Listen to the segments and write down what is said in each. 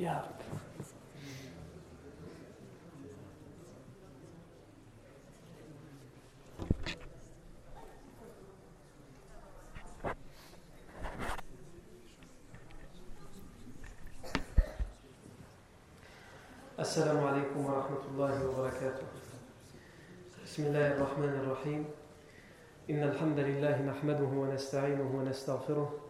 يا السلام عليكم ورحمة الله وبركاته. بسم الله الرحمن الرحيم. إن الحمد لله نحمده ونستعينه ونستغفره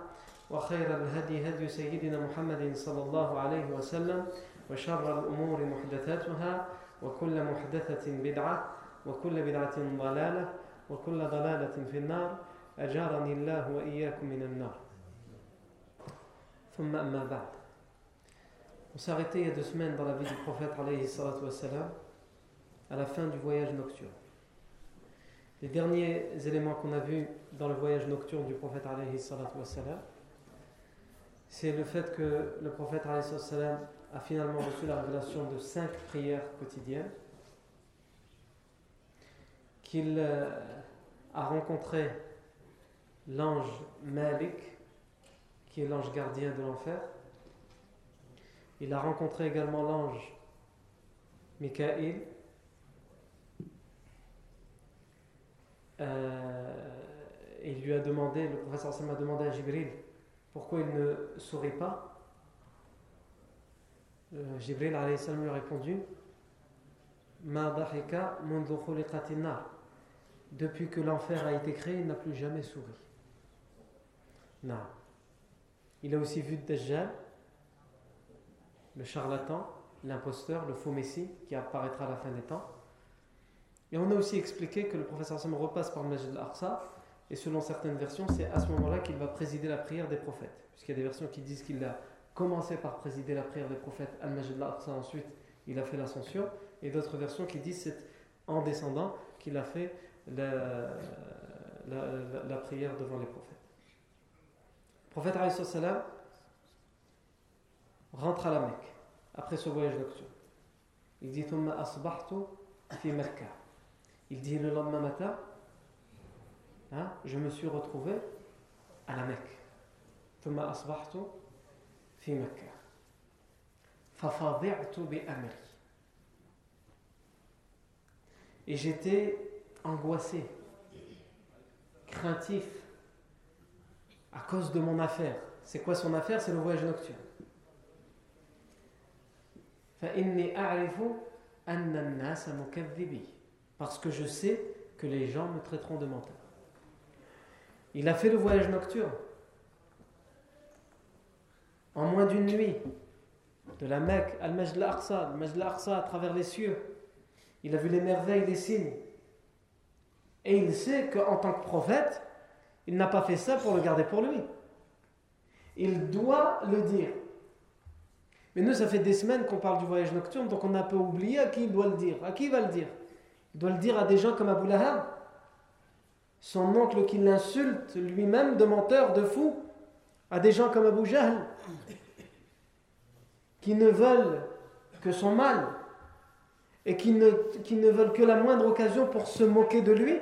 وخير الهدي هدي سيدنا محمد صلى الله عليه وسلم وشر الأمور محدثاتها وكل محدثة بدعة وكل بدعة ضلالة وكل ضلالة في النار. أجارني الله وإياكم من النار. ثم أما بعد. وسارتي يدو سمين دالا فيدي بروفيت عليه الصلاة والسلام à la fin du voyage nocturne. Les derniers éléments qu'on a vus dans le voyage nocturne du prophète c'est le fait que le prophète a finalement reçu la révélation de cinq prières quotidiennes, qu'il euh, a rencontré l'ange Malik, qui est l'ange gardien de l'enfer, il a rencontré également l'ange Michael. Euh, il lui a demandé, le professeur a demandé à Jibril pourquoi il ne sourit pas? Euh, Jibril lui a répondu Depuis que l'enfer a été créé, il n'a plus jamais souri. Non. Il a aussi vu Dajjal le charlatan, l'imposteur, le faux messie qui apparaîtra à la fin des temps. Et on a aussi expliqué que le professeur Sam repasse par le al-Aqsa, et selon certaines versions, c'est à ce moment-là qu'il va présider la prière des prophètes. Puisqu'il y a des versions qui disent qu'il a commencé par présider la prière des prophètes al-Majid ensuite il a fait l'ascension, et d'autres versions qui disent c'est en descendant qu'il a fait la, la, prière devant les prophètes. Le prophète salam rentre à la Mecque après ce voyage nocturne. Il dit Il dit le lendemain matin, hein, je me suis retrouvé à la Mecque. Et j'étais angoissé, craintif à cause de mon affaire. C'est quoi son affaire? C'est le voyage nocturne. Parce que je sais que les gens me traiteront de menteur. Il a fait le voyage nocturne. En moins d'une nuit. De la Mecque al Majd al-Aqsa, al à travers les cieux. Il a vu les merveilles, les signes. Et il sait qu'en tant que prophète, il n'a pas fait ça pour le garder pour lui. Il doit le dire. Mais nous, ça fait des semaines qu'on parle du voyage nocturne, donc on a un peu oublié à qui il doit le dire. À qui il va le dire? Il doit le dire à des gens comme Abu Lahab, son oncle qui l'insulte lui-même de menteur, de fou, à des gens comme Abu Jahl, qui ne veulent que son mal et qui ne, qui ne veulent que la moindre occasion pour se moquer de lui.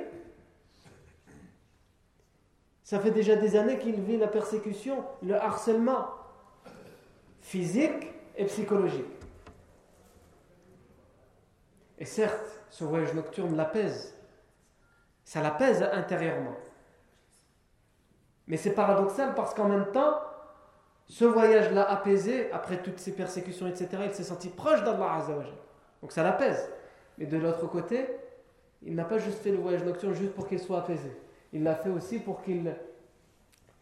Ça fait déjà des années qu'il vit la persécution, le harcèlement physique et psychologique. Et certes, ce voyage nocturne l'apaise. Ça l'apaise intérieurement. Mais c'est paradoxal parce qu'en même temps, ce voyage l'a apaisé après toutes ces persécutions, etc. Il s'est senti proche d'Allah Azzawajal. Donc ça l'apaise. Mais de l'autre côté, il n'a pas juste fait le voyage nocturne juste pour qu'il soit apaisé. Il l'a fait aussi pour qu'il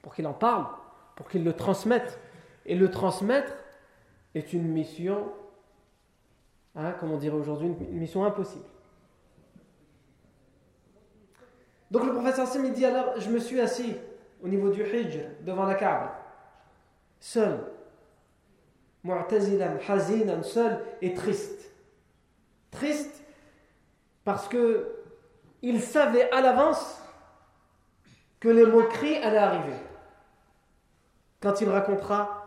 pour qu'il en parle, pour qu'il le transmette. Et le transmettre est une mission, hein, comme on dirait aujourd'hui, une mission impossible. Donc le professeur il dit alors, je me suis assis au niveau du Hijr, devant la Kaaba, seul, mu'tazilan, hazinan, seul et triste. Triste parce que il savait à l'avance que les moqueries allaient arriver quand il racontera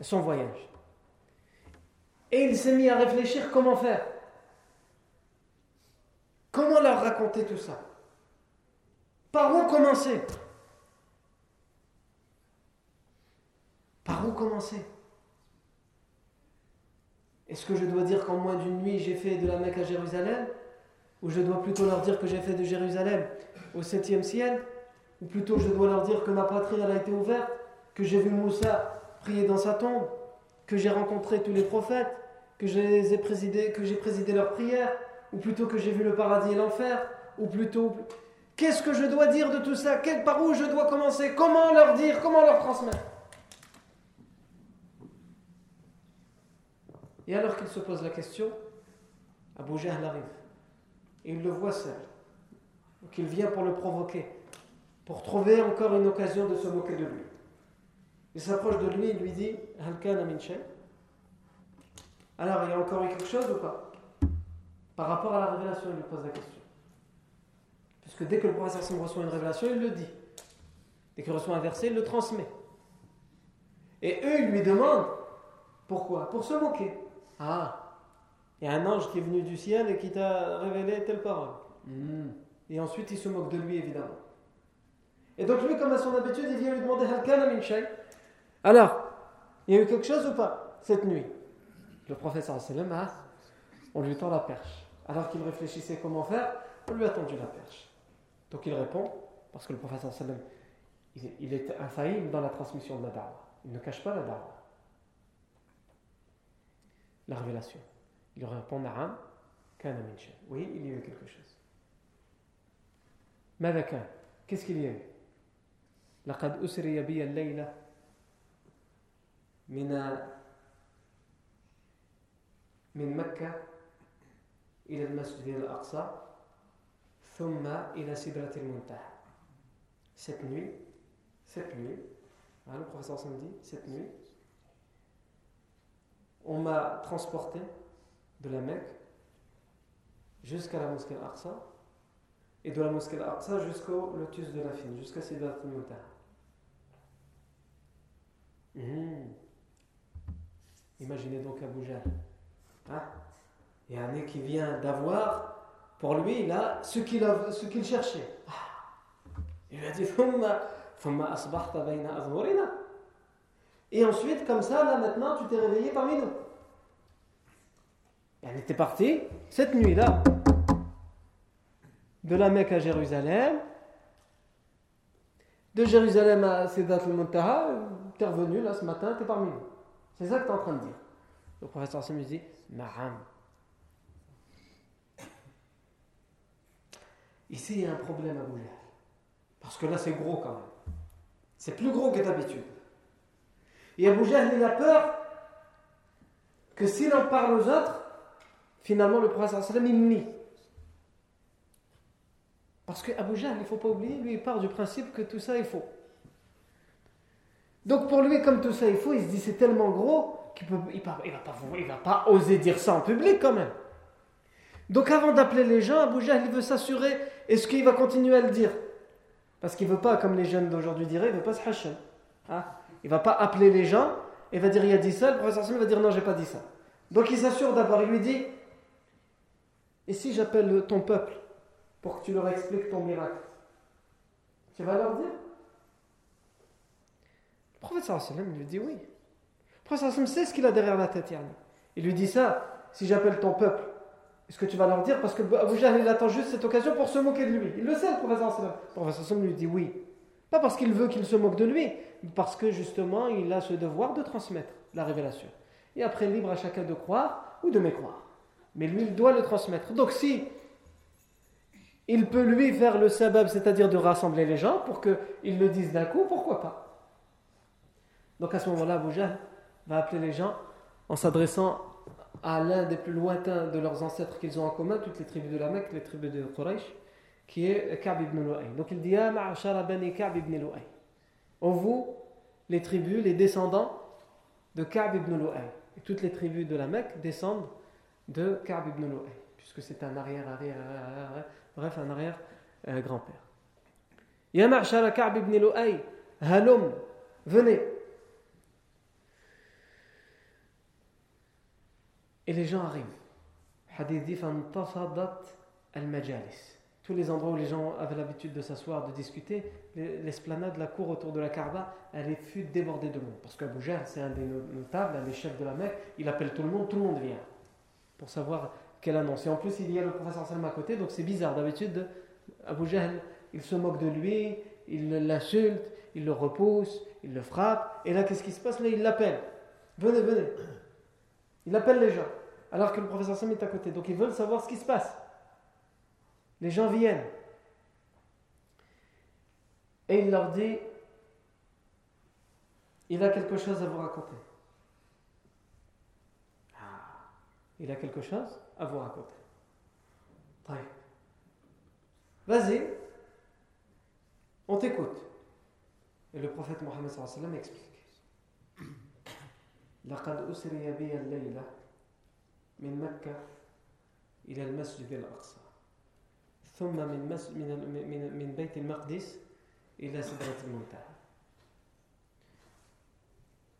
son voyage. Et il s'est mis à réfléchir comment faire. Comment leur raconter tout ça Par où commencer? Par où commencer? Est-ce que je dois dire qu'en moins d'une nuit j'ai fait de la Mecque à Jérusalem? Ou je dois plutôt leur dire que j'ai fait de Jérusalem au septième ciel? Ou plutôt je dois leur dire que ma patrie elle a été ouverte Que j'ai vu Moussa prier dans sa tombe Que j'ai rencontré tous les prophètes Que j'ai présidé, présidé leurs prières? Ou plutôt que j'ai vu le paradis et l'enfer? Ou plutôt... Qu'est-ce que je dois dire de tout ça? Par où je dois commencer? Comment leur dire? Comment leur transmettre? Et alors qu'il se pose la question, Abu Jahl arrive. Et il le voit seul. Donc il vient pour le provoquer, pour trouver encore une occasion de se moquer de lui. Il s'approche de lui et lui dit Halkan Alors, il y a encore eu quelque chose ou pas? Par rapport à la révélation, il lui pose la question. Puisque dès que le prophète reçoit une révélation, il le dit. Dès qu'il reçoit un verset, il le transmet. Et eux, ils lui demandent pourquoi? Pour se moquer. Ah, il y a un ange qui est venu du ciel et qui t'a révélé telle parole. Hmm. Et ensuite, il se moque de lui, évidemment. Et donc, lui, comme à son habitude, il vient lui demander Alors, il y a eu quelque chose ou pas cette nuit? Le prophète sallam, on lui tend la perche. Alors qu'il réfléchissait comment faire, on lui a tendu la perche. Donc il répond, parce que le prophète sallam, il est infaillible dans la transmission de la dawa. Il ne cache pas la dawa la révélation. Il répond Na'am, kana min Oui, il y a eu quelque chose. ماذا كان Qu'est-ce qu'il y a eu لقد أسري بي الليلة من من مكة إلى المسجد الأقصى cette nuit cette nuit hein, le professeur dit cette nuit on m'a transporté de la Mecque jusqu'à la mosquée Al-Aqsa et de la mosquée Al-Aqsa jusqu'au lotus de la Fine, jusqu'à Sidat al mmh. Imaginez donc Abu Jahl. Hein? Il y a un nez qui vient d'avoir pour lui ce qu'il ce qu'il cherchait. Ah. Il lui a dit et ensuite, comme ça, là maintenant, tu t'es réveillé parmi nous. Elle était partie cette nuit-là, de la Mecque à Jérusalem, de Jérusalem à Sedat al-Muntaha, tu es revenu là ce matin, tu es parmi nous. C'est ça que tu es en train de dire. Le professeur Sam dit Ma'am. Ici, il y a un problème à. Parce que là, c'est gros quand même. C'est plus gros que d'habitude. Et Abu Jahl, il a peur que s'il en parle aux autres, finalement le prophète sallam il nie. Parce que Abu il ne faut pas oublier, lui il part du principe que tout ça est faux. Donc pour lui, comme tout ça est faux, il se dit c'est tellement gros qu'il ne il, va, pas, va pas oser dire ça en public quand même. Donc avant d'appeler les gens, Abu Jahl il veut s'assurer, est-ce qu'il va continuer à le dire? Parce qu'il ne veut pas, comme les jeunes d'aujourd'hui diraient, il ne veut pas se hacher. Hein il va pas appeler les gens et va dire il a dit ça. Le professeur va dire non, j'ai pas dit ça. Donc il s'assure d'abord, il lui dit Et si j'appelle ton peuple pour que tu leur expliques ton miracle Tu vas leur dire? Le professeur lui dit oui. Le professeur sait ce qu'il a derrière la tête. Il lui dit ça Si j'appelle ton peuple, est-ce que tu vas leur dire Parce que Abu il attend juste cette occasion pour se moquer de lui. Il le sait, le professeur Le professeur lui dit oui. Pas parce qu'il veut qu'il se moque de lui, mais parce que justement il a ce devoir de transmettre la révélation. Et après, libre à chacun de croire ou de mécroire. Mais lui, il doit le transmettre. Donc si il peut lui faire le sabab, c'est-à-dire de rassembler les gens pour qu'ils le disent d'un coup, pourquoi pas? Donc à ce moment-là, Abu va appeler les gens en s'adressant à l'un des plus lointains de leurs ancêtres qu'ils ont en commun, toutes les tribus de la Mecque, les tribus de Quraysh, qui est Ka'b ibn Lu'ay. Donc il dit Ya bani Ka'b ibn. En vous, les tribus, les descendants de Ka'b ibn Lu'ay. Toutes les tribus de la Mecque descendent de Ka'b ibn Lu'ay, puisque c'est un arrière, arrière, arrière, bref, un arrière euh. Ya ma'ashara Ka'b ibn Lu'ay, halum, venez. Et les gens arrivent. Hadith dit al-majalis. Tous les endroits où les gens avaient l'habitude de s'asseoir, de discuter, l'esplanade, la cour autour de la Kaaba, elle fut débordée de monde. Parce qu'Abu Jahl, c'est un des notables, un des chefs de la Mecque, il appelle tout le monde, tout le monde vient. Pour savoir quelle annonce. Et en plus, il y a le professeur Salma à côté, donc c'est bizarre. D'habitude, Abu Jahl, il se moque de lui, il l'insulte, il le repousse, il le frappe. Et là, qu'est-ce qui se passe? Là, il l'appelle. Venez, venez. Il appelle les gens alors que le professeur Sam est à côté. Donc ils veulent savoir ce qui se passe. Les gens viennent. Et il leur dit, il a quelque chose à vous raconter. Ah, il a quelque chose à vous raconter. Vas-y, on t'écoute. Et le prophète Mohammed explique. من مكة إلى المسجد الأقصى ثم من, مس من, من, من بيت المقدس إلى سدرة المنتهى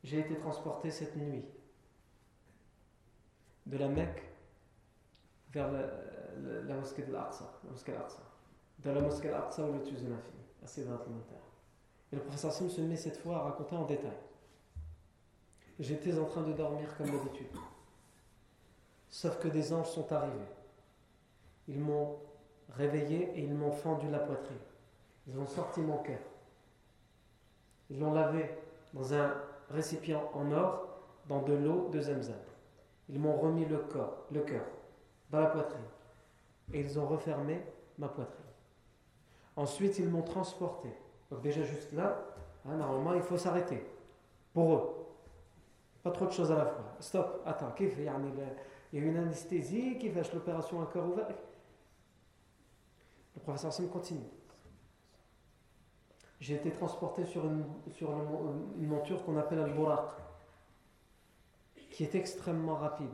J'ai été transporté cette nuit de la Mecque vers la, la, la mosquée de l'Aqsa, la mosquée d'Aqsa, de la mosquée d'Aqsa au lotus de l'infini, à Sidrat al-Muntaha. Et le professeur Sim se met cette fois à raconter en détail. J'étais en train de dormir comme d'habitude. Sauf que des anges sont arrivés. Ils m'ont réveillé et ils m'ont fendu la poitrine. Ils ont sorti mon cœur. Ils l'ont lavé dans un récipient en or, dans de l'eau de Zemzem. Ils m'ont remis le corps, cœur, dans la poitrine. Et ils ont refermé ma poitrine. Ensuite, ils m'ont transporté. Donc déjà juste là, hein, normalement, il faut s'arrêter. Pour eux. Pas trop de choses à la fois. Stop, attends, a il y a une anesthésie qui fait l'opération à cœur ouvert. Le professeur Sim continue. J'ai été transporté sur une, sur monture qu'on appelle al buraq qui est extrêmement rapide.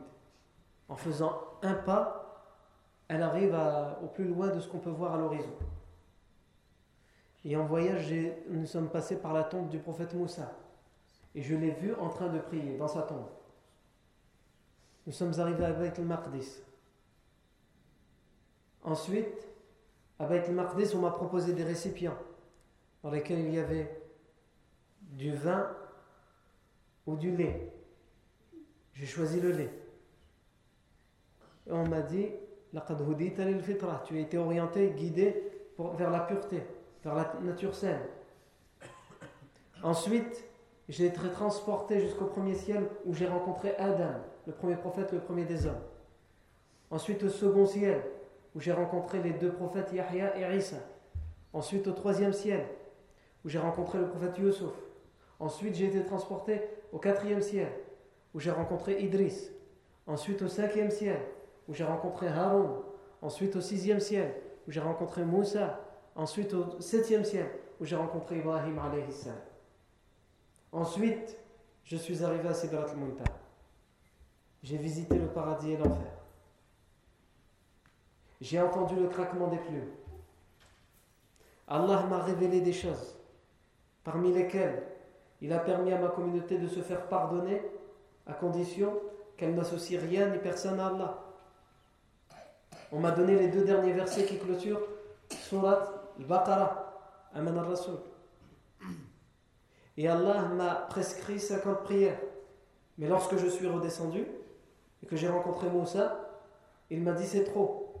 En faisant un pas, elle arrive au plus loin de ce qu'on peut voir à l'horizon. Et en voyage, nous sommes passés par la tombe du prophète Moussa. Et je l'ai vu en train de prier dans sa tombe. Nous sommes arrivés à Beit al-Maqdis. Ensuite, à Beit al-Maqdis, on m'a proposé des récipients dans lesquels il y avait du vin ou du lait. J'ai choisi le lait. Et on m'a dit tu as été orienté, guidé vers la pureté, vers la nature saine. Ensuite, j'ai été transporté jusqu'au premier ciel où j'ai rencontré Adam le premier prophète, le premier des hommes. Ensuite au second ciel, où j'ai rencontré les deux prophètes Yahya et Isa. Ensuite au troisième ciel, où j'ai rencontré le prophète Yusuf. Ensuite j'ai été transporté au quatrième ciel, où j'ai rencontré Idris. Ensuite au cinquième ciel, où j'ai rencontré Haroun. Ensuite au sixième ciel, où j'ai rencontré Moussa. Ensuite au septième ciel, où j'ai rencontré Ibrahim Ensuite, je suis arrivé à Sidrat al-Muntaha j'ai visité le paradis et l'enfer. J'ai entendu le craquement des plumes. Allah m'a révélé des choses, parmi lesquelles il a permis à ma communauté de se faire pardonner à condition qu'elle n'associe rien ni personne à Allah. On m'a donné les deux derniers versets qui clôturent Surat al-Baqarah, Aman al-Rasul. Et Allah m'a prescrit 50 prières. Mais lorsque je suis redescendu, que j'ai rencontré Moussa, il m'a dit c'est trop,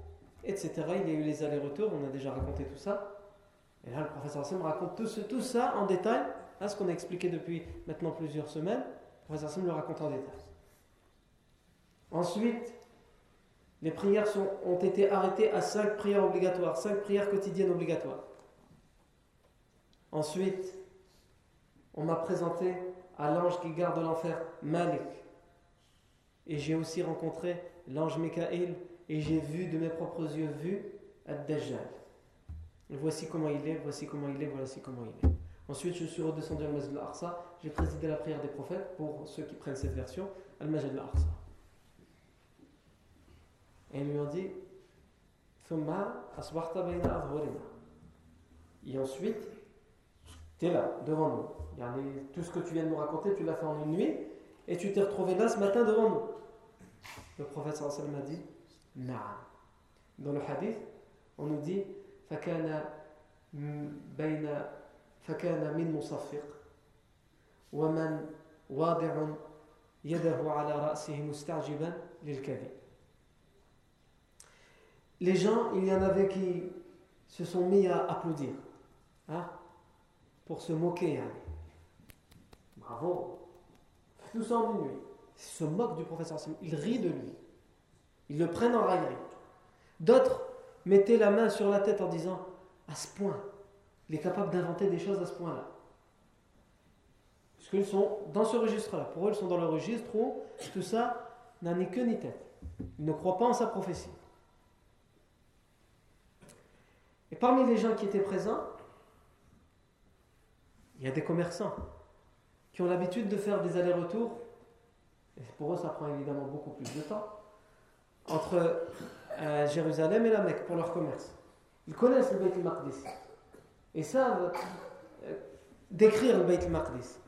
etc. Il y a eu les allers-retours, on a déjà raconté tout ça. Et là, le professeur Hassan raconte tout, ça en détail, là, ce qu'on a expliqué depuis maintenant plusieurs semaines. Le professeur Hassan le raconte en détail. Ensuite, Les prières ont été arrêtées à cinq prières obligatoires, cinq prières quotidiennes obligatoires. Ensuite, on m'a présenté à l'ange qui garde l'enfer, Malik. Et j'ai aussi rencontré l'ange Mikaël et j'ai vu de mes propres yeux vu Ad-Dajjal. Voici comment il est, voici comment il est, voici comment il est. Ensuite, je suis redescendu à Al-Masjid al-Aqsa. J'ai présidé la prière des prophètes pour ceux qui prennent cette version, Al-Masjid al-Aqsa. Et ils lui ont dit Et ensuite, tu es là, devant nous. Tout ce que tu viens de nous raconter, tu l'as fait en une nuit et tu t'es retrouvé là ce matin devant nous. Le prophète sallallahu a dit Naam. Dans le hadith, on nous dit فكان بين فكان من مصفق ومن واضع يده على رأسه مستعجبا للكذب Les gens, il y en avait qui se sont mis à applaudir hein, pour se moquer. Hein. Bravo. Tout ça en une nuit. Se moquent du professeur. Ils rient de lui. Ils le prennent en raillerie. D'autres mettaient la main sur la tête en disant à ce point, il est capable d'inventer des choses à ce point-là. Parce qu'ils sont dans ce registre-là. Pour eux, ils sont dans le registre où tout ça n'a ni queue ni tête. Ils ne croient pas en sa prophétie. Et parmi les gens qui étaient présents, il y a des commerçants qui ont l'habitude de faire des allers-retours, et pour eux ça prend évidemment beaucoup plus de temps, entre euh, Jérusalem et la Mecque pour leur commerce. Ils connaissent le Beit al-Maqdis et savent euh, décrire le Beit al-Maqdis.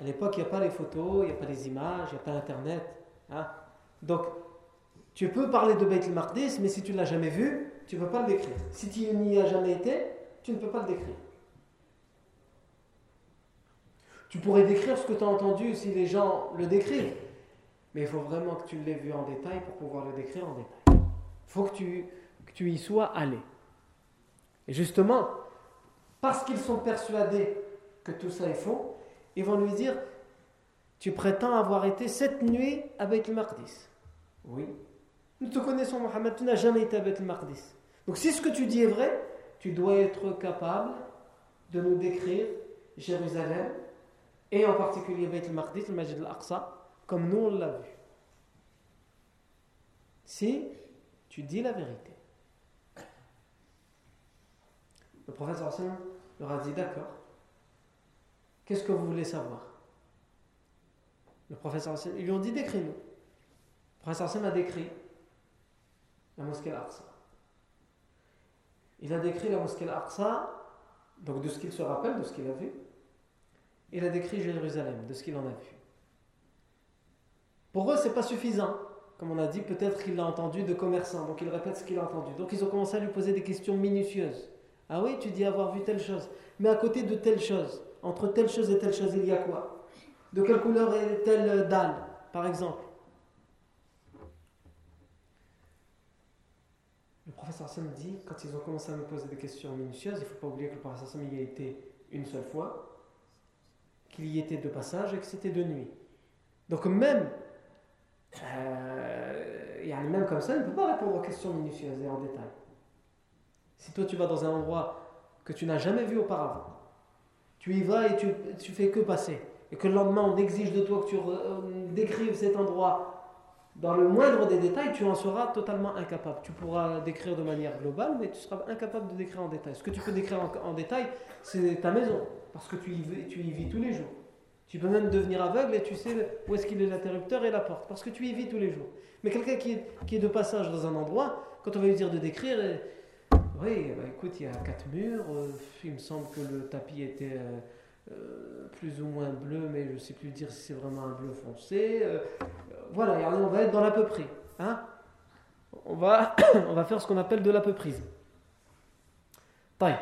À l'époque, il n'y a pas les photos, il n'y a pas les images, il n'y a pas Internet. Hein. Donc, tu peux parler de Beit al-Maqdis, mais si tu ne l'as jamais vu, tu ne peux pas le décrire. Si tu n'y as jamais été, tu ne peux pas le décrire. Tu pourrais décrire ce que tu as entendu si les gens le décrivent. Mais il faut vraiment que tu l'aies vu en détail pour pouvoir le décrire en détail. Il faut que tu, que tu y sois allé. Et justement, parce qu'ils sont persuadés que tout ça est faux, ils vont lui dire Tu prétends avoir été cette nuit avec le Maqdis. Oui. Nous te connaissons, Mohammed, tu n'as jamais été avec le Maqdis. Donc, si ce que tu dis est vrai, tu dois être capable de nous décrire Jérusalem et en particulier Beit al-Maqdis, le Majid al-Aqsa, comme nous on l'a vu. Si tu dis la vérité. Le professeur Hassan leur a dit D'accord, qu'est-ce que vous voulez savoir? Le professeur Hassan, ils lui ont dit Décris-nous. Le professeur Hassan a décrit la mosquée Al-Aqsa. Il a décrit la mosquée Al-Aqsa, donc de ce qu'il se rappelle, de ce qu'il a vu, il a décrit Jérusalem, de ce qu'il en a vu. Pour eux, ce n'est pas suffisant. Comme on a dit, peut-être qu'il l'a entendu de commerçants, donc il répète ce qu'il a entendu. Donc ils ont commencé à lui poser des questions minutieuses. Ah oui, tu dis avoir vu telle chose. Mais à côté de telle chose, entre telle chose et telle chose, il y a quoi? De quelle couleur est telle dalle, par exemple? Le professeur Hassan dit, quand ils ont commencé à me poser des questions minutieuses, il ne faut pas oublier que le professeur Hassan y a été une seule fois, qu'il y était de passage et que c'était de nuit. Donc même, euh, même comme ça, il ne peut pas répondre aux questions minutieuses et en détail. Si toi tu vas dans un endroit que tu n'as jamais vu auparavant, tu y vas et tu, tu fais que passer, et que le lendemain on exige de toi que tu euh, décrives cet endroit dans le moindre des détails, tu en seras totalement incapable. Tu pourras décrire de manière globale, mais tu seras incapable de décrire en détail. Ce que tu peux décrire en détail, c'est ta maison parce que tu y, tu y vis tous les jours. Tu peux même devenir aveugle et tu sais où est-ce qu'il est l'interrupteur et la porte, parce que tu y vis tous les jours. Mais quelqu'un qui est, de passage dans un endroit, quand on va lui dire de décrire, oui, bah écoute, il y a quatre murs, euh, il me semble que le tapis était euh, euh, plus ou moins bleu, mais je ne sais plus dire si c'est vraiment un bleu foncé. voilà, on va être dans l'à peu près. Hein on, va, on va faire ce qu'on appelle de l'à peu. Taille.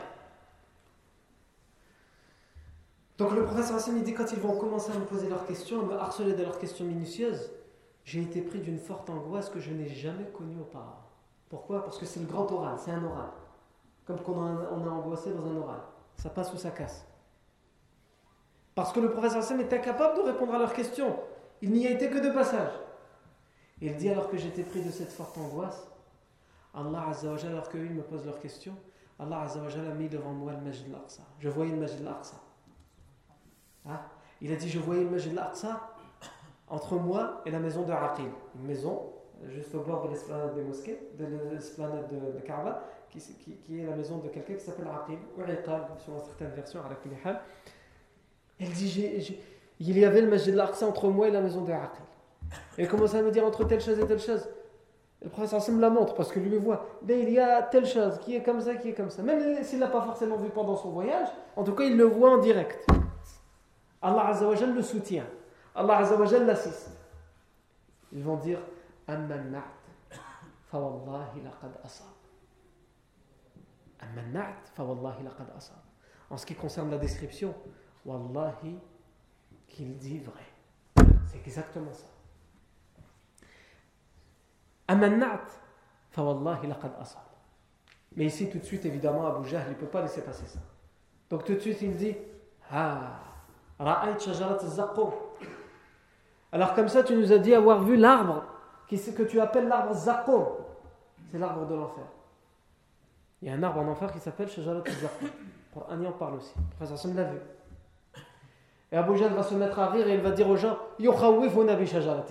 Donc le professeur Hassan dit quand ils vont commencer à me poser leurs questions, à me harceler de leurs questions minutieuses, j'ai été pris d'une forte angoisse que je n'ai jamais connue auparavant. Pourquoi? Parce que c'est le grand oral, c'est un oral. Comme quand on a, angoissé dans un oral. Ça passe ou ça casse. Parce que le professeur Hassan est incapable de répondre à leurs questions. Il n'y a été que de passage. Il dit alors que j'étais pris de cette forte angoisse, Allah Azzawajal, alors qu'eux me posent leurs questions, Allah Azzawajal a mis devant moi le Majid al-Aqsa. Je voyais le Majid al-Aqsa. Hein? Il a dit Je voyais le Majid al-Aqsa entre moi et la maison de Aqil. Une maison juste au bord de l'esplanade des mosquées, de l'esplanade de, de Kaaba, qui, est la maison de quelqu'un qui s'appelle Aqil, ou Iqal, sur certaines versions, à Elle dit Il y avait le Majid al-Aqsa entre moi et la maison de Aqil. Et il commence à me dire entre telle chose et telle chose. le professeur me la montre parce que lui voit. Mais il y a telle chose qui est comme ça, qui est comme ça. Même s'il ne l'a pas forcément vu pendant son voyage, en tout cas, il le voit en direct. Allah Azzawajal le soutient. Allah Azzawajal l'assiste. Ils vont dire En ce qui concerne la description, Wallahi, qu'il dit vrai. C'est exactement ça. Mais ici, tout de suite, évidemment, Abu Jahl, il ne peut pas laisser passer ça. Donc tout de suite, il dit Ah, alors comme ça, tu nous as dit avoir vu l'arbre que tu appelles l'arbre Zaqqum. C'est l'arbre de l'enfer. Il y a un arbre en enfer qui s'appelle Shajarat Zaqqum. Pour Annie en parle aussi. L'a vu. Et Abu Jahl va se mettre à rire et il va dire aux gens Yukhawifuna bi Shajarat.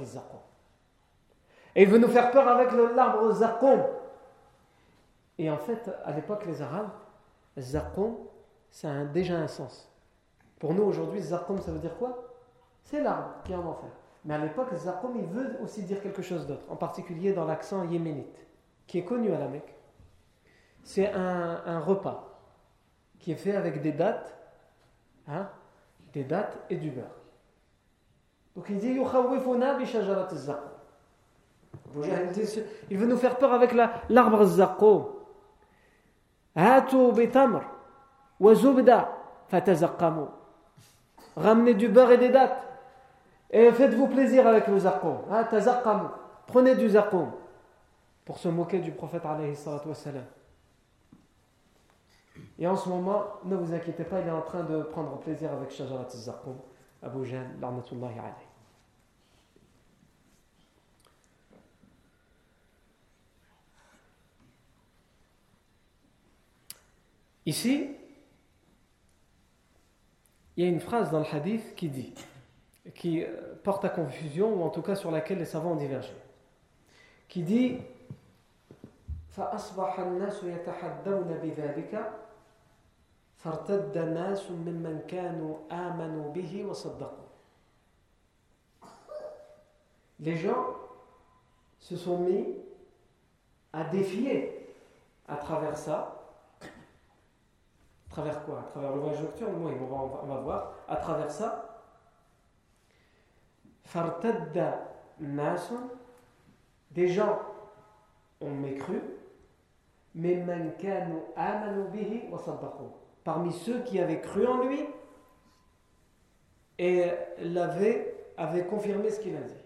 Et il veut nous faire peur avec l'arbre Zaqqum. Et en fait, à l'époque, les Arabes, Zaqqum, ça a déjà un sens. Pour nous, aujourd'hui, Zaqqum, ça veut dire quoi? C'est l'arbre qui est en enfer. Mais à l'époque, Zaqqum, il veut aussi dire quelque chose d'autre, en particulier dans l'accent yéménite, qui est connu à la Mecque. C'est un, repas qui est fait avec des dattes, hein, des dattes et du beurre. Donc il dit il veut nous faire peur avec l'arbre zaqqum. Ramenez du beurre et des dattes. Et faites-vous plaisir avec le zaqqum. Prenez du zaqqum. Pour se moquer du prophète Et en ce moment, ne vous inquiétez pas, il est en train de prendre plaisir avec Shajarat zaqqum, Abu Jahl, l'arnatullahi alayhi. Ici, il y a une phrase dans le hadith qui dit qui porte à confusion, ou en tout cas sur laquelle les savants ont divergé, qui dit فأصبح الناس يتحدون بذلك فارتد ناس ممن كانوا آمنوا به وصدقوا Les gens se sont mis à défier à travers ça. à travers quoi? À travers le voyage nocturne Oui, on va, voir. À travers ça, Fartadda nasun, des gens ont mécru, mais bihi wa Parmi ceux qui avaient cru en lui et l'avaient avait confirmé ce qu'il a dit.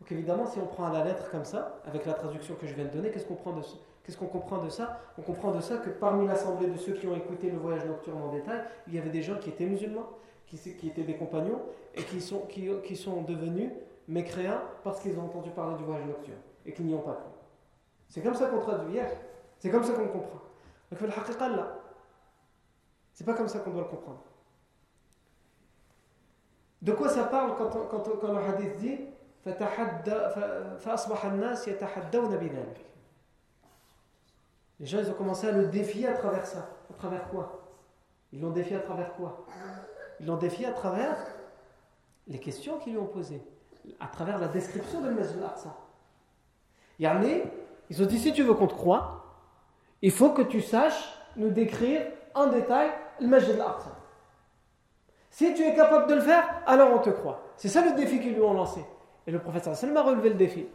Donc évidemment, si on prend à la lettre comme ça, avec la traduction que je viens de donner, qu'est-ce qu'on comprend de Qu'est-ce qu'on comprend de ça On comprend de ça que parmi l'assemblée de ceux qui ont écouté le voyage nocturne en détail, il y avait des gens qui étaient musulmans, qui, étaient des compagnons et qui sont, devenus mécréants parce qu'ils ont entendu parler du voyage nocturne et qu'ils n'y ont pas cru. C'est comme ça qu'on traduit hier. C'est comme ça qu'on comprend. Donc le là, c'est pas comme ça qu'on doit le comprendre. De quoi ça parle quand, le hadith dit les gens ils ont commencé à le défier à travers ça. À travers quoi? Ils l'ont défié à travers quoi? Ils l'ont défié à travers les questions qu'ils lui ont posées, à travers la description de Masjid al-Aqsa. Yani, ils ont dit si tu veux qu'on te croie, il faut que tu saches nous décrire en détail le Masjid al-Aqsa. Si tu es capable de le faire, alors on te croit. C'est ça le défi qu'ils lui ont lancé. Et le prophète sallam a relevé le défi.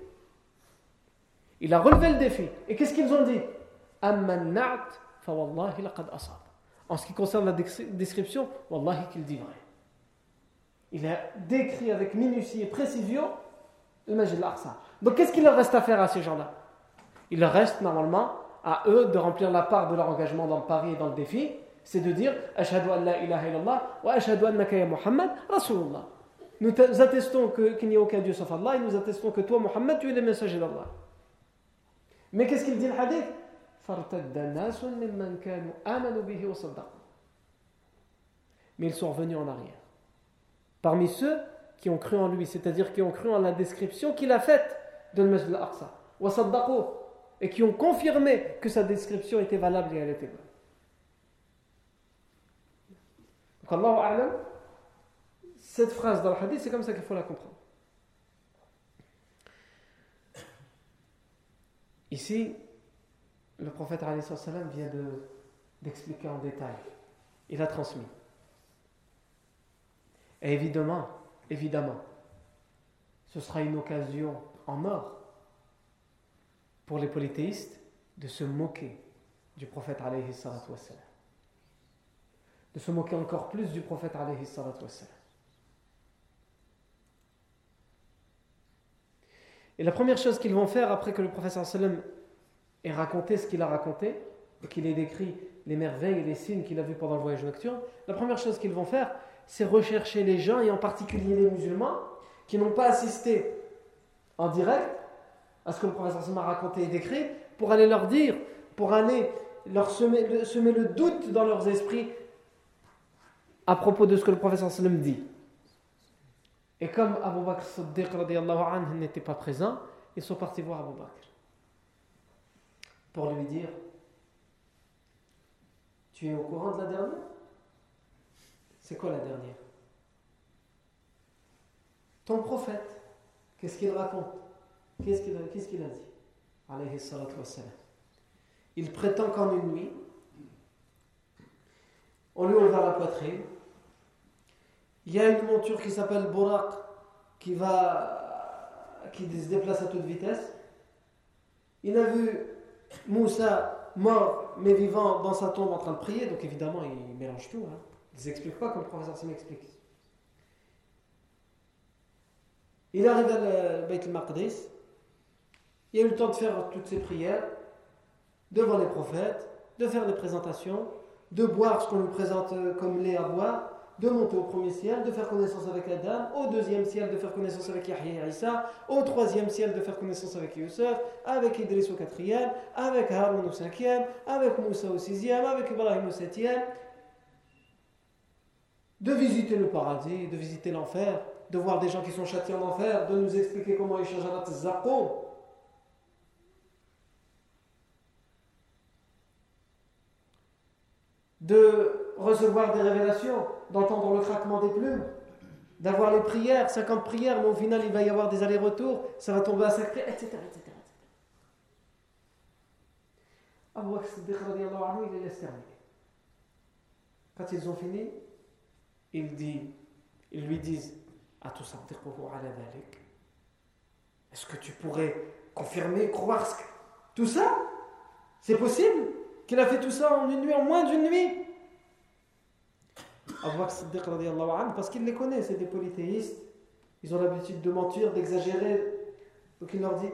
Il a relevé le défi. Et qu'est-ce qu'ils ont dit? En ce qui concerne la description, Wallahi qu'il dit vrai. Il a décrit avec minutie et précision le Majid al-Aqsa. Donc qu'est-ce qu'il leur reste à faire à ces gens-là? Il leur reste normalement à eux de remplir la part de leur engagement dans le pari et dans le défi, c'est de dire Ashhadu an la ilaha illallah wa ashhadu annaka ya Muhammad Rasulullah. nous attestons qu'il n'y a aucun Dieu sauf Allah et nous attestons que toi, Mohammed, tu es le messager d'Allah. Mais qu'est-ce qu'il dit le hadith? Mais ils sont revenus en arrière. Parmi ceux qui ont cru en lui, c'est-à-dire qui ont cru en la description qu'il a faite de Masjid al-Aqsa, et qui ont confirmé que sa description était valable et elle était bonne. Donc, Allah cette phrase dans le hadith, c'est comme ça qu'il faut la comprendre. Ici, le prophète vient d'expliquer en détail. Il a transmis. Et évidemment, évidemment, ce sera une occasion en or pour les polythéistes de se moquer du prophète de se moquer encore plus du prophète Et la première chose qu'ils vont faire après que le professeur sallam ait raconté ce qu'il a raconté, et qu'il ait décrit les merveilles et les signes qu'il a vus pendant le voyage nocturne, la première chose qu'ils vont faire, c'est rechercher les gens, et en particulier les musulmans, qui n'ont pas assisté en direct à ce que le professeur sallam a raconté et décrit, pour aller leur dire, pour aller leur semer, semer le doute dans leurs esprits à propos de ce que le professeur sallam dit. Et comme Abu Bakr Siddiq n'était pas présent, ils sont partis voir Abu Bakr pour lui dire Tu es au courant de la dernière? C'est quoi la dernière? Ton prophète, qu'est-ce qu'il raconte? Qu'est-ce qu'il a, dit? Il prétend qu'en une nuit, on lui ouvre la poitrine, il y a une monture qui s'appelle Borak qui, va, qui se déplace à toute vitesse. Il a vu Moussa mort mais vivant dans sa tombe en train de prier, donc évidemment il mélange tout. Hein. Il ne explique pas comme le professeur Sim explique. Il arrive à le Beit al-Maqdis, il a eu le temps de faire toutes ses prières devant les prophètes, de faire des présentations, de boire ce qu'on lui présente comme lait à boire, de monter au premier ciel, de faire connaissance avec Adam, au deuxième ciel de faire connaissance avec Yahya et Isa, au troisième ciel de faire connaissance avec Youssef, avec Idris au quatrième, avec Harun au cinquième, avec Moussa au sixième, avec Ibrahim au septième, de visiter le paradis, de visiter l'enfer, de voir des gens qui sont châtiés en enfer, de nous expliquer comment ils changent à Zaqo. De recevoir des révélations, d'entendre le craquement des plumes, d'avoir les prières, 50 prières, mais au final il va y avoir des allers-retours, ça va tomber à sacré, etc. etc., Abu Bakr il les laisse terminer. Quand ils ont fini, il dit, ils lui disent Est-ce que tu pourrais confirmer, croire que... tout ça? C'est possible qu'il a fait tout ça en une nuit, en moins d'une nuit? Parce qu'il les connaît, c'est des polythéistes. Ils ont l'habitude de mentir, d'exagérer. Donc il leur dit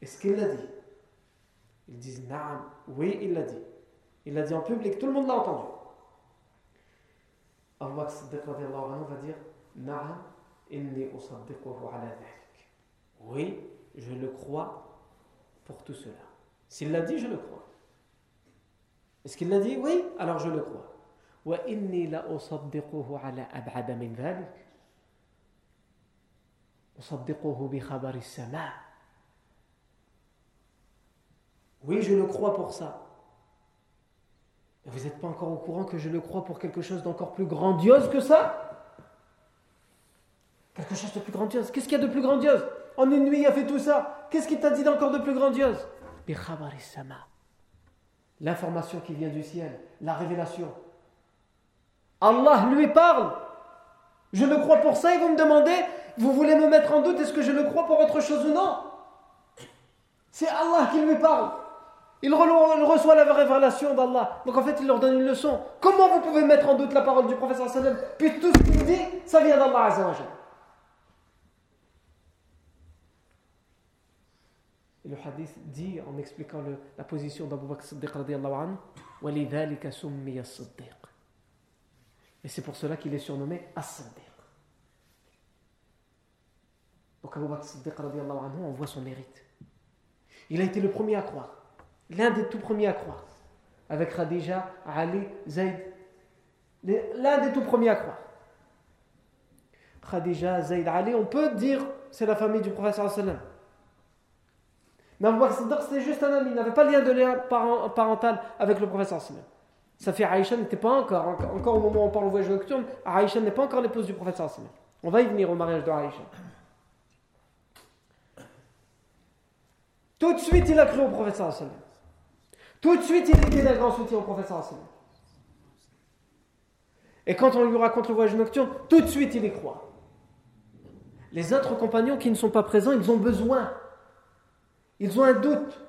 Est-ce qu'il l'a dit? Ils disent Naam, oui, il l'a dit. Il l'a dit en public, tout le monde l'a entendu. Allah va dire Naam, inni ala Oui, je le crois pour tout cela. S'il l'a dit, je le crois. Est-ce qu'il l'a dit? Oui, alors je le crois. Oui, je le crois pour ça. Mais vous n'êtes pas encore au courant que je le crois pour quelque chose d'encore plus grandiose que ça? Quelque chose de plus grandiose. Qu'est-ce qu'il y a de plus grandiose? En une nuit, il a fait tout ça. Qu'est-ce qu'il t'a dit d'encore de plus grandiose? L'information qui vient du ciel, la révélation. Allah lui parle. Je le crois pour ça et vous me demandez, vous voulez me mettre en doute, est-ce que je le crois pour autre chose ou non? C'est Allah qui lui parle. Il reçoit la révélation d'Allah. Donc en fait, il leur donne une leçon. Comment vous pouvez mettre en doute la parole du professeur Puis tout ce qu'il dit, ça vient d'Allah Azzawajal. Et le hadith dit, en expliquant la position d'Abu Bakr Siddiq radiallahu anhu, Et c'est pour cela qu'il est surnommé As-Siddiq. Donc Abu Bakr Siddiq, on voit son mérite. Il a été le premier à croire. L'un des tout premiers à croire. Avec Khadija, Ali, Zayd. L'un des tout premiers à croire. Khadija, Zayd, Ali, on peut dire c'est la famille du professeur sallam. Mais Abu c'était juste un ami. Il n'avait pas de lien de lien parental avec le professeur sallam. Sa fille Aïcha n'était pas encore, encore au moment où on parle au voyage nocturne, Aïcha n'est pas encore l'épouse du professeur sallam. On va y venir au mariage de Aïcha. Tout de suite, il a cru au professeur sallam. Tout de suite, il était d'un grand soutien au professeur sallam. Et quand on lui raconte le voyage nocturne, tout de suite, il y croit. Les autres compagnons qui ne sont pas présents, ils ont besoin. Ils ont un doute.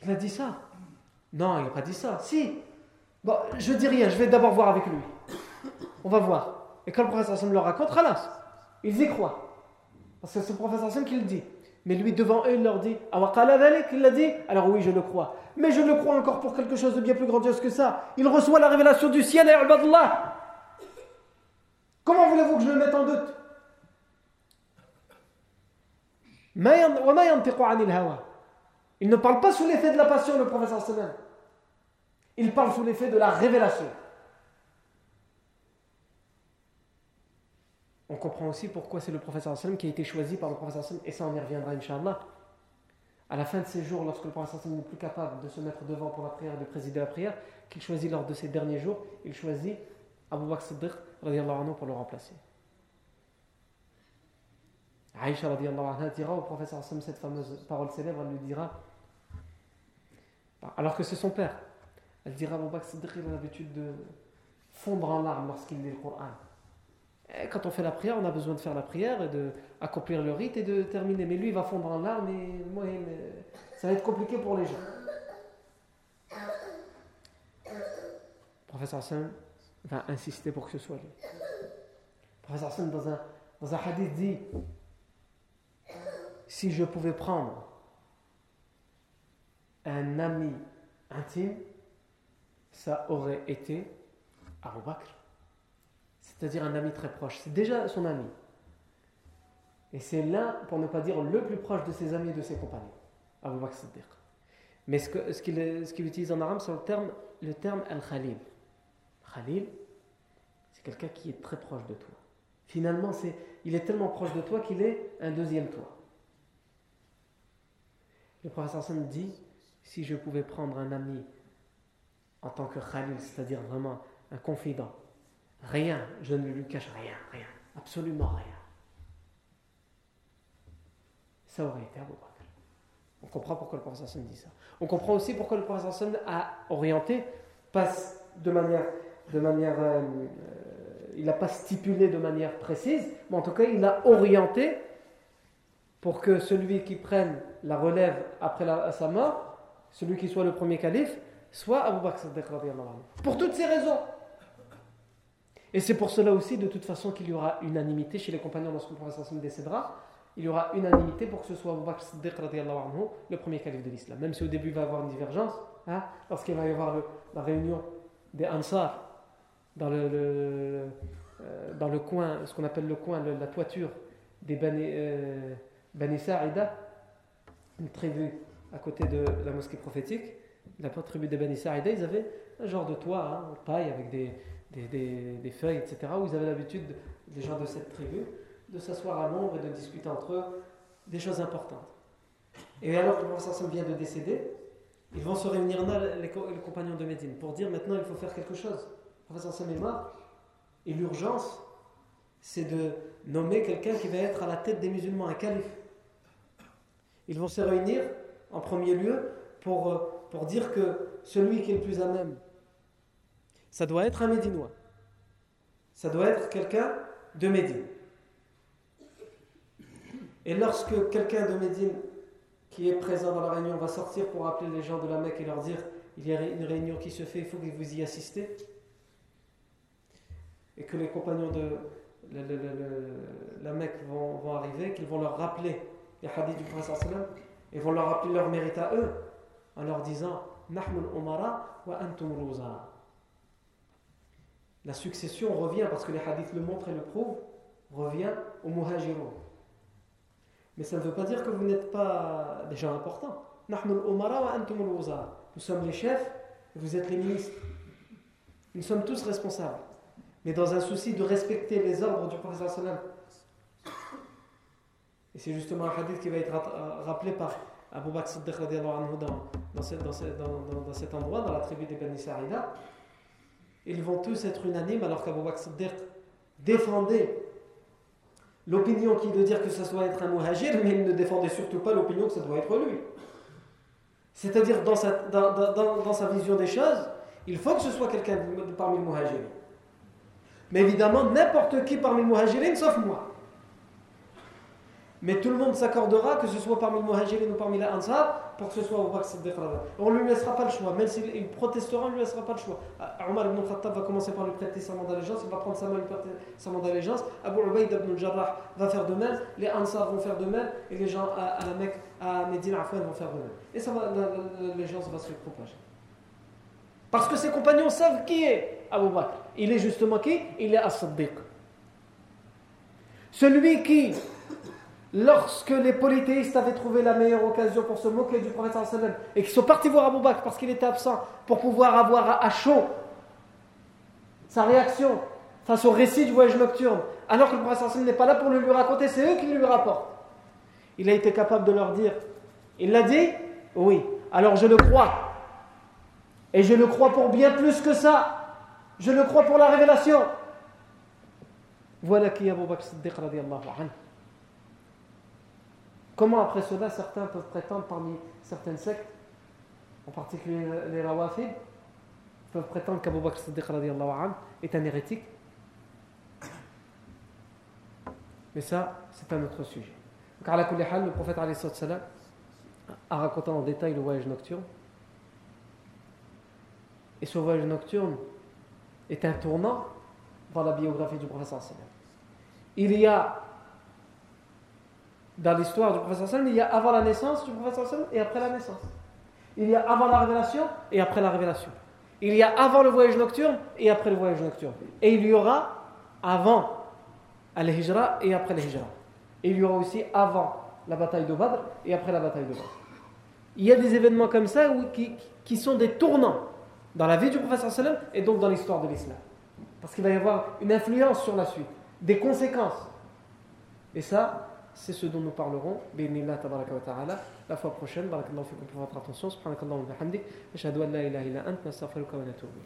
Il a dit ça. Non, il n'a pas dit ça. Si. Bon, je dis rien, je vais d'abord voir avec lui. On va voir. Et quand le professeur Hassan leur raconte, ralas. Ils y croient. Parce que c'est le professeur Hassan qui le dit. Mais lui, devant eux, il leur dit Il l'a dit Alors oui, je le crois. Mais je le crois encore pour quelque chose de bien plus grandiose que ça. Il reçoit la révélation du ciel et Ibadallah. Comment voulez-vous que je le mette en doute? Il ne parle pas sous l'effet de la passion, le professeur Sallam. Il parle sous l'effet de la révélation. On comprend aussi pourquoi c'est le professeur qui a été choisi par le professeur et ça on y reviendra Inch'Allah. À la fin de ses jours, lorsque le professeur n'est plus capable de se mettre devant pour la prière et de présider la prière, qu'il choisit lors de ses derniers jours, il choisit Abu Bakr Siddiq pour le remplacer. Aïcha anha dira au professeur sallam cette fameuse parole célèbre, elle lui dira, alors que c'est son père, elle dira Abu Bakr Siddiq a l'habitude de fondre en larmes lorsqu'il lit le Coran. Quand on fait la prière, on a besoin de faire la prière et d'accomplir le rite et de terminer. Mais lui, il va fondre en larmes et moi, ça va être compliqué pour les gens. Le professeur Hassan va insister pour que ce soit lui. Le professeur Hassan, dans un, dans un hadith, dit Si je pouvais prendre un ami intime, ça aurait été Abu Bakr c'est-à-dire un ami très proche. C'est déjà son ami. Et c'est l'un, pour ne pas dire le plus proche de ses amis et de ses compagnons, Abu Bakr Siddiq. Mais ce qu'il utilise en arabe, c'est le terme, le terme al-Khalil. Khalil, c'est quelqu'un qui est très proche de toi. Finalement, il est tellement proche de toi qu'il est un deuxième toi. Le professeur dit si je pouvais prendre un ami en tant que Khalil, c'est-à-dire vraiment un confident, Rien, je ne lui cache rien, rien, absolument rien. Ça aurait été Abu Bakr. On comprend pourquoi le professeur dit ça. On comprend aussi pourquoi le professeur a orienté, passe de manière, de manière euh, euh, il n'a pas stipulé de manière précise, mais en tout cas il a orienté pour que celui qui prenne la relève après sa mort, celui qui soit le premier calife, soit Abu Bakr Pour toutes ces raisons. Et c'est pour cela aussi, de toute façon, qu'il y aura unanimité chez les compagnons lorsque le prophète décédera. Il y aura unanimité pour que ce soit Abu Bakr Siddiq le premier calife de l'islam. Même si au début il va y avoir une divergence, hein, lorsqu'il va y avoir la réunion des Ansar dans le, euh, dans le coin, ce qu'on appelle le coin, la toiture des Bani, euh, Sa'ida, une tribu à côté de la mosquée prophétique, la tribu des Bani Sa'ida, ils avaient un genre de toit hein, paille avec des, des, feuilles, etc., où ils avaient l'habitude, les gens de cette tribu, de s'asseoir à l'ombre et de discuter entre eux des choses importantes. Et alors que le professeur vient de décéder, ils vont se réunir là, les, compagnons de Médine, pour dire maintenant il faut faire quelque chose. Le professeur Sam est mort, et l'urgence, c'est de nommer quelqu'un qui va être à la tête des musulmans, un calife. Ils vont se réunir en premier lieu pour, euh, pour dire que celui qui est le plus à même ça doit être un Médinois. Ça doit être quelqu'un de Médine. Et lorsque quelqu'un de Médine qui est présent dans la réunion va sortir pour appeler les gens de la Mecque et leur dire il y a une réunion qui se fait, il faut que vous y assistez, et que les compagnons de la Mecque vont, arriver, qu'ils vont leur rappeler les hadiths du prophète et vont leur rappeler leur mérite à eux en leur disant Nahmul Umara wa antum la succession revient, parce que les hadiths le montrent et le prouvent, revient aux muhajirun. Mais ça ne veut pas dire que vous n'êtes pas des gens importants. Nous sommes les chefs et vous êtes les ministres. Nous sommes tous responsables. Mais dans un souci de respecter les ordres du sallam. Et c'est justement un hadith qui va être rappelé par Abu Bakr Siddiq dans, cet endroit, dans la tribu des Bani Sa'ida. Ils vont tous être unanimes alors qu'Abu Bakr Siddiq défendait l'opinion qui veut dire que ça doit être un muhajir, mais il ne défendait surtout pas l'opinion que ça doit être lui. C'est-à-dire, dans sa, dans, sa vision des choses, il faut que ce soit quelqu'un parmi les muhajirin. Mais évidemment, n'importe qui parmi les muhajirin, sauf moi. Mais tout le monde s'accordera, que ce soit parmi les muhajirin ou parmi les ansar, pour que ce soit au Bakr Siddiq. On ne lui laissera pas le choix. Même s'il protestera, on ne lui laissera pas le choix. Ah, Omar ibn Khattab va commencer par lui prêter serment d'allégeance. Il va prendre sa main lui prêter d'allégeance. Abu Ubaid ibn Jarrah va faire de même. Les Ansar vont faire de même. Et les gens à, la Mecque, à Médine, Afouane vont faire de même. Et ça l'allégeance va se propager. Parce que ses compagnons savent qui est Abu Bakr. Il est justement qui? Il est As-Siddiq. Celui qui lorsque les polythéistes avaient trouvé la meilleure occasion pour se moquer du prophète et qu'ils sont partis voir Abou Bakr parce qu'il était absent pour pouvoir avoir à chaud sa réaction face au récit du voyage nocturne, alors que le prophète n'est pas là pour le lui raconter, c'est eux qui lui rapportent. Il a été capable de leur dire Il l'a dit Oui. Alors je le crois. Et je le crois pour bien plus que ça. Je le crois pour la révélation. Voilà qui est Abu Bakr Siddiq radiallahu anhu. Comment après cela certains peuvent prétendre parmi certaines sectes, en particulier les Rawafid, peuvent prétendre qu'Abu Bakr Siddiq est un hérétique? Mais ça, c'est un autre sujet. Car à la le prophète a raconté en détail le voyage nocturne. Et ce voyage nocturne est un tournant dans la biographie du prophète. Il y a dans l'histoire du prophète il y a avant la naissance du prophète et après la naissance. Il y a avant la révélation et après la révélation. Il y a avant le voyage nocturne et après le voyage nocturne. Et il y aura avant al-hijra et après al-hijra. Et il y aura aussi avant la bataille de Badr et après la bataille de Badr. Il y a des événements comme ça qui, sont des tournants dans la vie du prophète et donc dans l'histoire de l'islam. Parce qu'il va y avoir une influence sur la suite, des conséquences. Et ça, c'est ce dont nous parlerons la fois prochaine barakallahu fikum pour votre attention subhanakallahu wa bihamdik ashhadu an la ilaha illa ant nastaghfiruka wa natubu